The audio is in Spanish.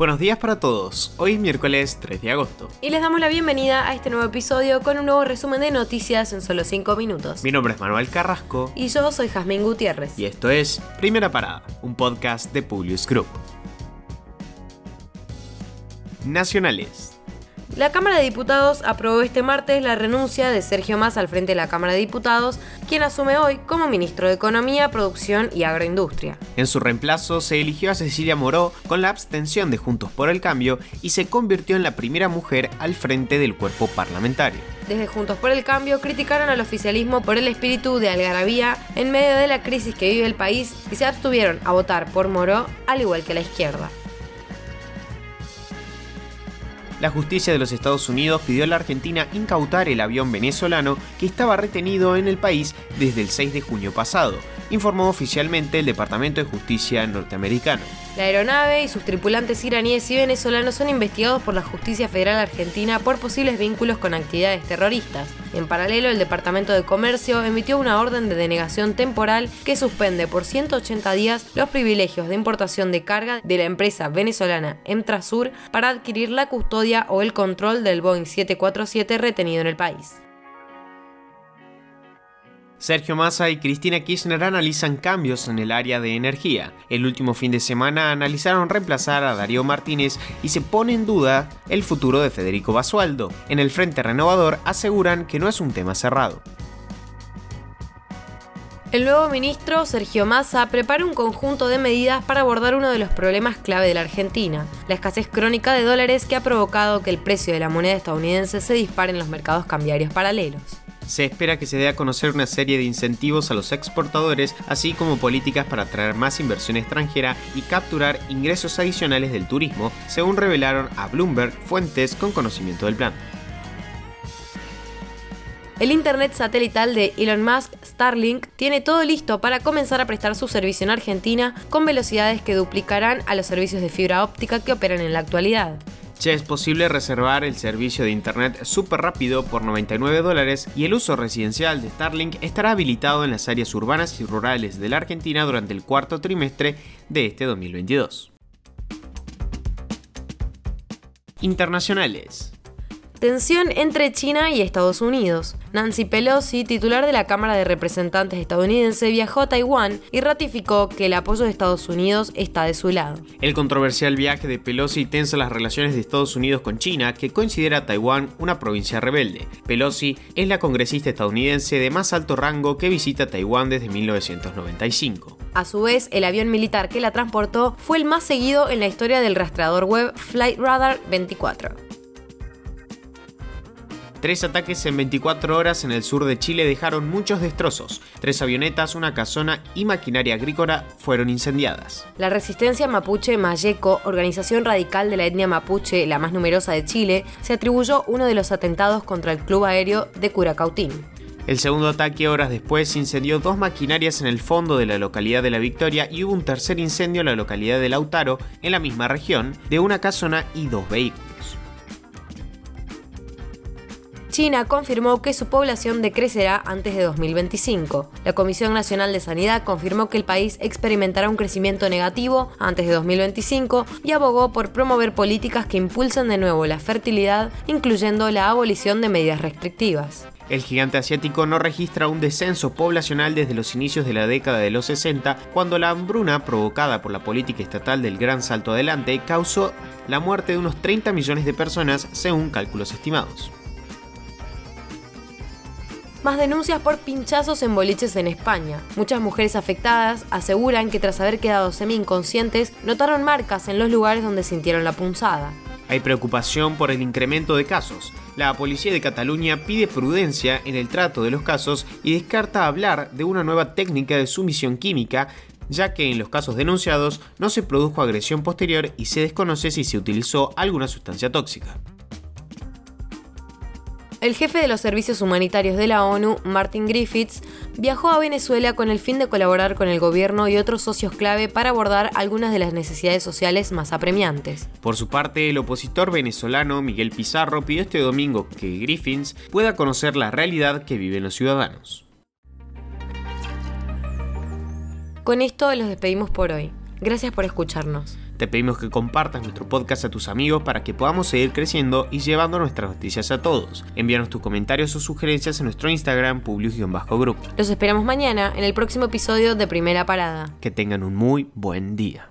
Buenos días para todos, hoy es miércoles 3 de agosto. Y les damos la bienvenida a este nuevo episodio con un nuevo resumen de noticias en solo 5 minutos. Mi nombre es Manuel Carrasco. Y yo soy Jazmín Gutiérrez. Y esto es Primera Parada, un podcast de Publius Group. Nacionales. La Cámara de Diputados aprobó este martes la renuncia de Sergio Massa al frente de la Cámara de Diputados, quien asume hoy como ministro de Economía, Producción y Agroindustria. En su reemplazo se eligió a Cecilia Moró con la abstención de Juntos por el Cambio y se convirtió en la primera mujer al frente del cuerpo parlamentario. Desde Juntos por el Cambio criticaron al oficialismo por el espíritu de algarabía en medio de la crisis que vive el país y se abstuvieron a votar por Moró, al igual que la izquierda. La justicia de los Estados Unidos pidió a la Argentina incautar el avión venezolano que estaba retenido en el país desde el 6 de junio pasado, informó oficialmente el Departamento de Justicia norteamericano. La aeronave y sus tripulantes iraníes y venezolanos son investigados por la Justicia Federal Argentina por posibles vínculos con actividades terroristas. En paralelo, el Departamento de Comercio emitió una orden de denegación temporal que suspende por 180 días los privilegios de importación de carga de la empresa venezolana Emtrasur para adquirir la custodia o el control del Boeing 747 retenido en el país. Sergio Massa y Cristina Kirchner analizan cambios en el área de energía. El último fin de semana analizaron reemplazar a Darío Martínez y se pone en duda el futuro de Federico Basualdo. En el Frente Renovador aseguran que no es un tema cerrado. El nuevo ministro, Sergio Massa, prepara un conjunto de medidas para abordar uno de los problemas clave de la Argentina, la escasez crónica de dólares que ha provocado que el precio de la moneda estadounidense se dispare en los mercados cambiarios paralelos se espera que se dé a conocer una serie de incentivos a los exportadores, así como políticas para atraer más inversión extranjera y capturar ingresos adicionales del turismo, según revelaron a Bloomberg fuentes con conocimiento del plan. El Internet satelital de Elon Musk, Starlink, tiene todo listo para comenzar a prestar su servicio en Argentina con velocidades que duplicarán a los servicios de fibra óptica que operan en la actualidad. Ya es posible reservar el servicio de internet súper rápido por 99 dólares y el uso residencial de Starlink estará habilitado en las áreas urbanas y rurales de la Argentina durante el cuarto trimestre de este 2022. Internacionales. Tensión entre China y Estados Unidos. Nancy Pelosi, titular de la Cámara de Representantes estadounidense, viajó a Taiwán y ratificó que el apoyo de Estados Unidos está de su lado. El controversial viaje de Pelosi tensa las relaciones de Estados Unidos con China, que considera a Taiwán una provincia rebelde. Pelosi es la congresista estadounidense de más alto rango que visita Taiwán desde 1995. A su vez, el avión militar que la transportó fue el más seguido en la historia del rastreador web Flight Radar 24. Tres ataques en 24 horas en el sur de Chile dejaron muchos destrozos. Tres avionetas, una casona y maquinaria agrícola fueron incendiadas. La resistencia mapuche Mayeco, organización radical de la etnia mapuche, la más numerosa de Chile, se atribuyó uno de los atentados contra el club aéreo de Curacautín. El segundo ataque horas después incendió dos maquinarias en el fondo de la localidad de La Victoria y hubo un tercer incendio en la localidad de Lautaro, en la misma región, de una casona y dos vehículos. China confirmó que su población decrecerá antes de 2025. La Comisión Nacional de Sanidad confirmó que el país experimentará un crecimiento negativo antes de 2025 y abogó por promover políticas que impulsen de nuevo la fertilidad, incluyendo la abolición de medidas restrictivas. El gigante asiático no registra un descenso poblacional desde los inicios de la década de los 60, cuando la hambruna provocada por la política estatal del Gran Salto Adelante causó la muerte de unos 30 millones de personas según cálculos estimados más denuncias por pinchazos en boliches en España. Muchas mujeres afectadas aseguran que tras haber quedado semi-inconscientes notaron marcas en los lugares donde sintieron la punzada. Hay preocupación por el incremento de casos. La policía de Cataluña pide prudencia en el trato de los casos y descarta hablar de una nueva técnica de sumisión química ya que en los casos denunciados no se produjo agresión posterior y se desconoce si se utilizó alguna sustancia tóxica. El jefe de los servicios humanitarios de la ONU, Martin Griffiths, viajó a Venezuela con el fin de colaborar con el gobierno y otros socios clave para abordar algunas de las necesidades sociales más apremiantes. Por su parte, el opositor venezolano Miguel Pizarro pidió este domingo que Griffiths pueda conocer la realidad que viven los ciudadanos. Con esto los despedimos por hoy. Gracias por escucharnos. Te pedimos que compartas nuestro podcast a tus amigos para que podamos seguir creciendo y llevando nuestras noticias a todos. Envíanos tus comentarios o sugerencias en nuestro Instagram, publius-group. Los esperamos mañana en el próximo episodio de Primera Parada. Que tengan un muy buen día.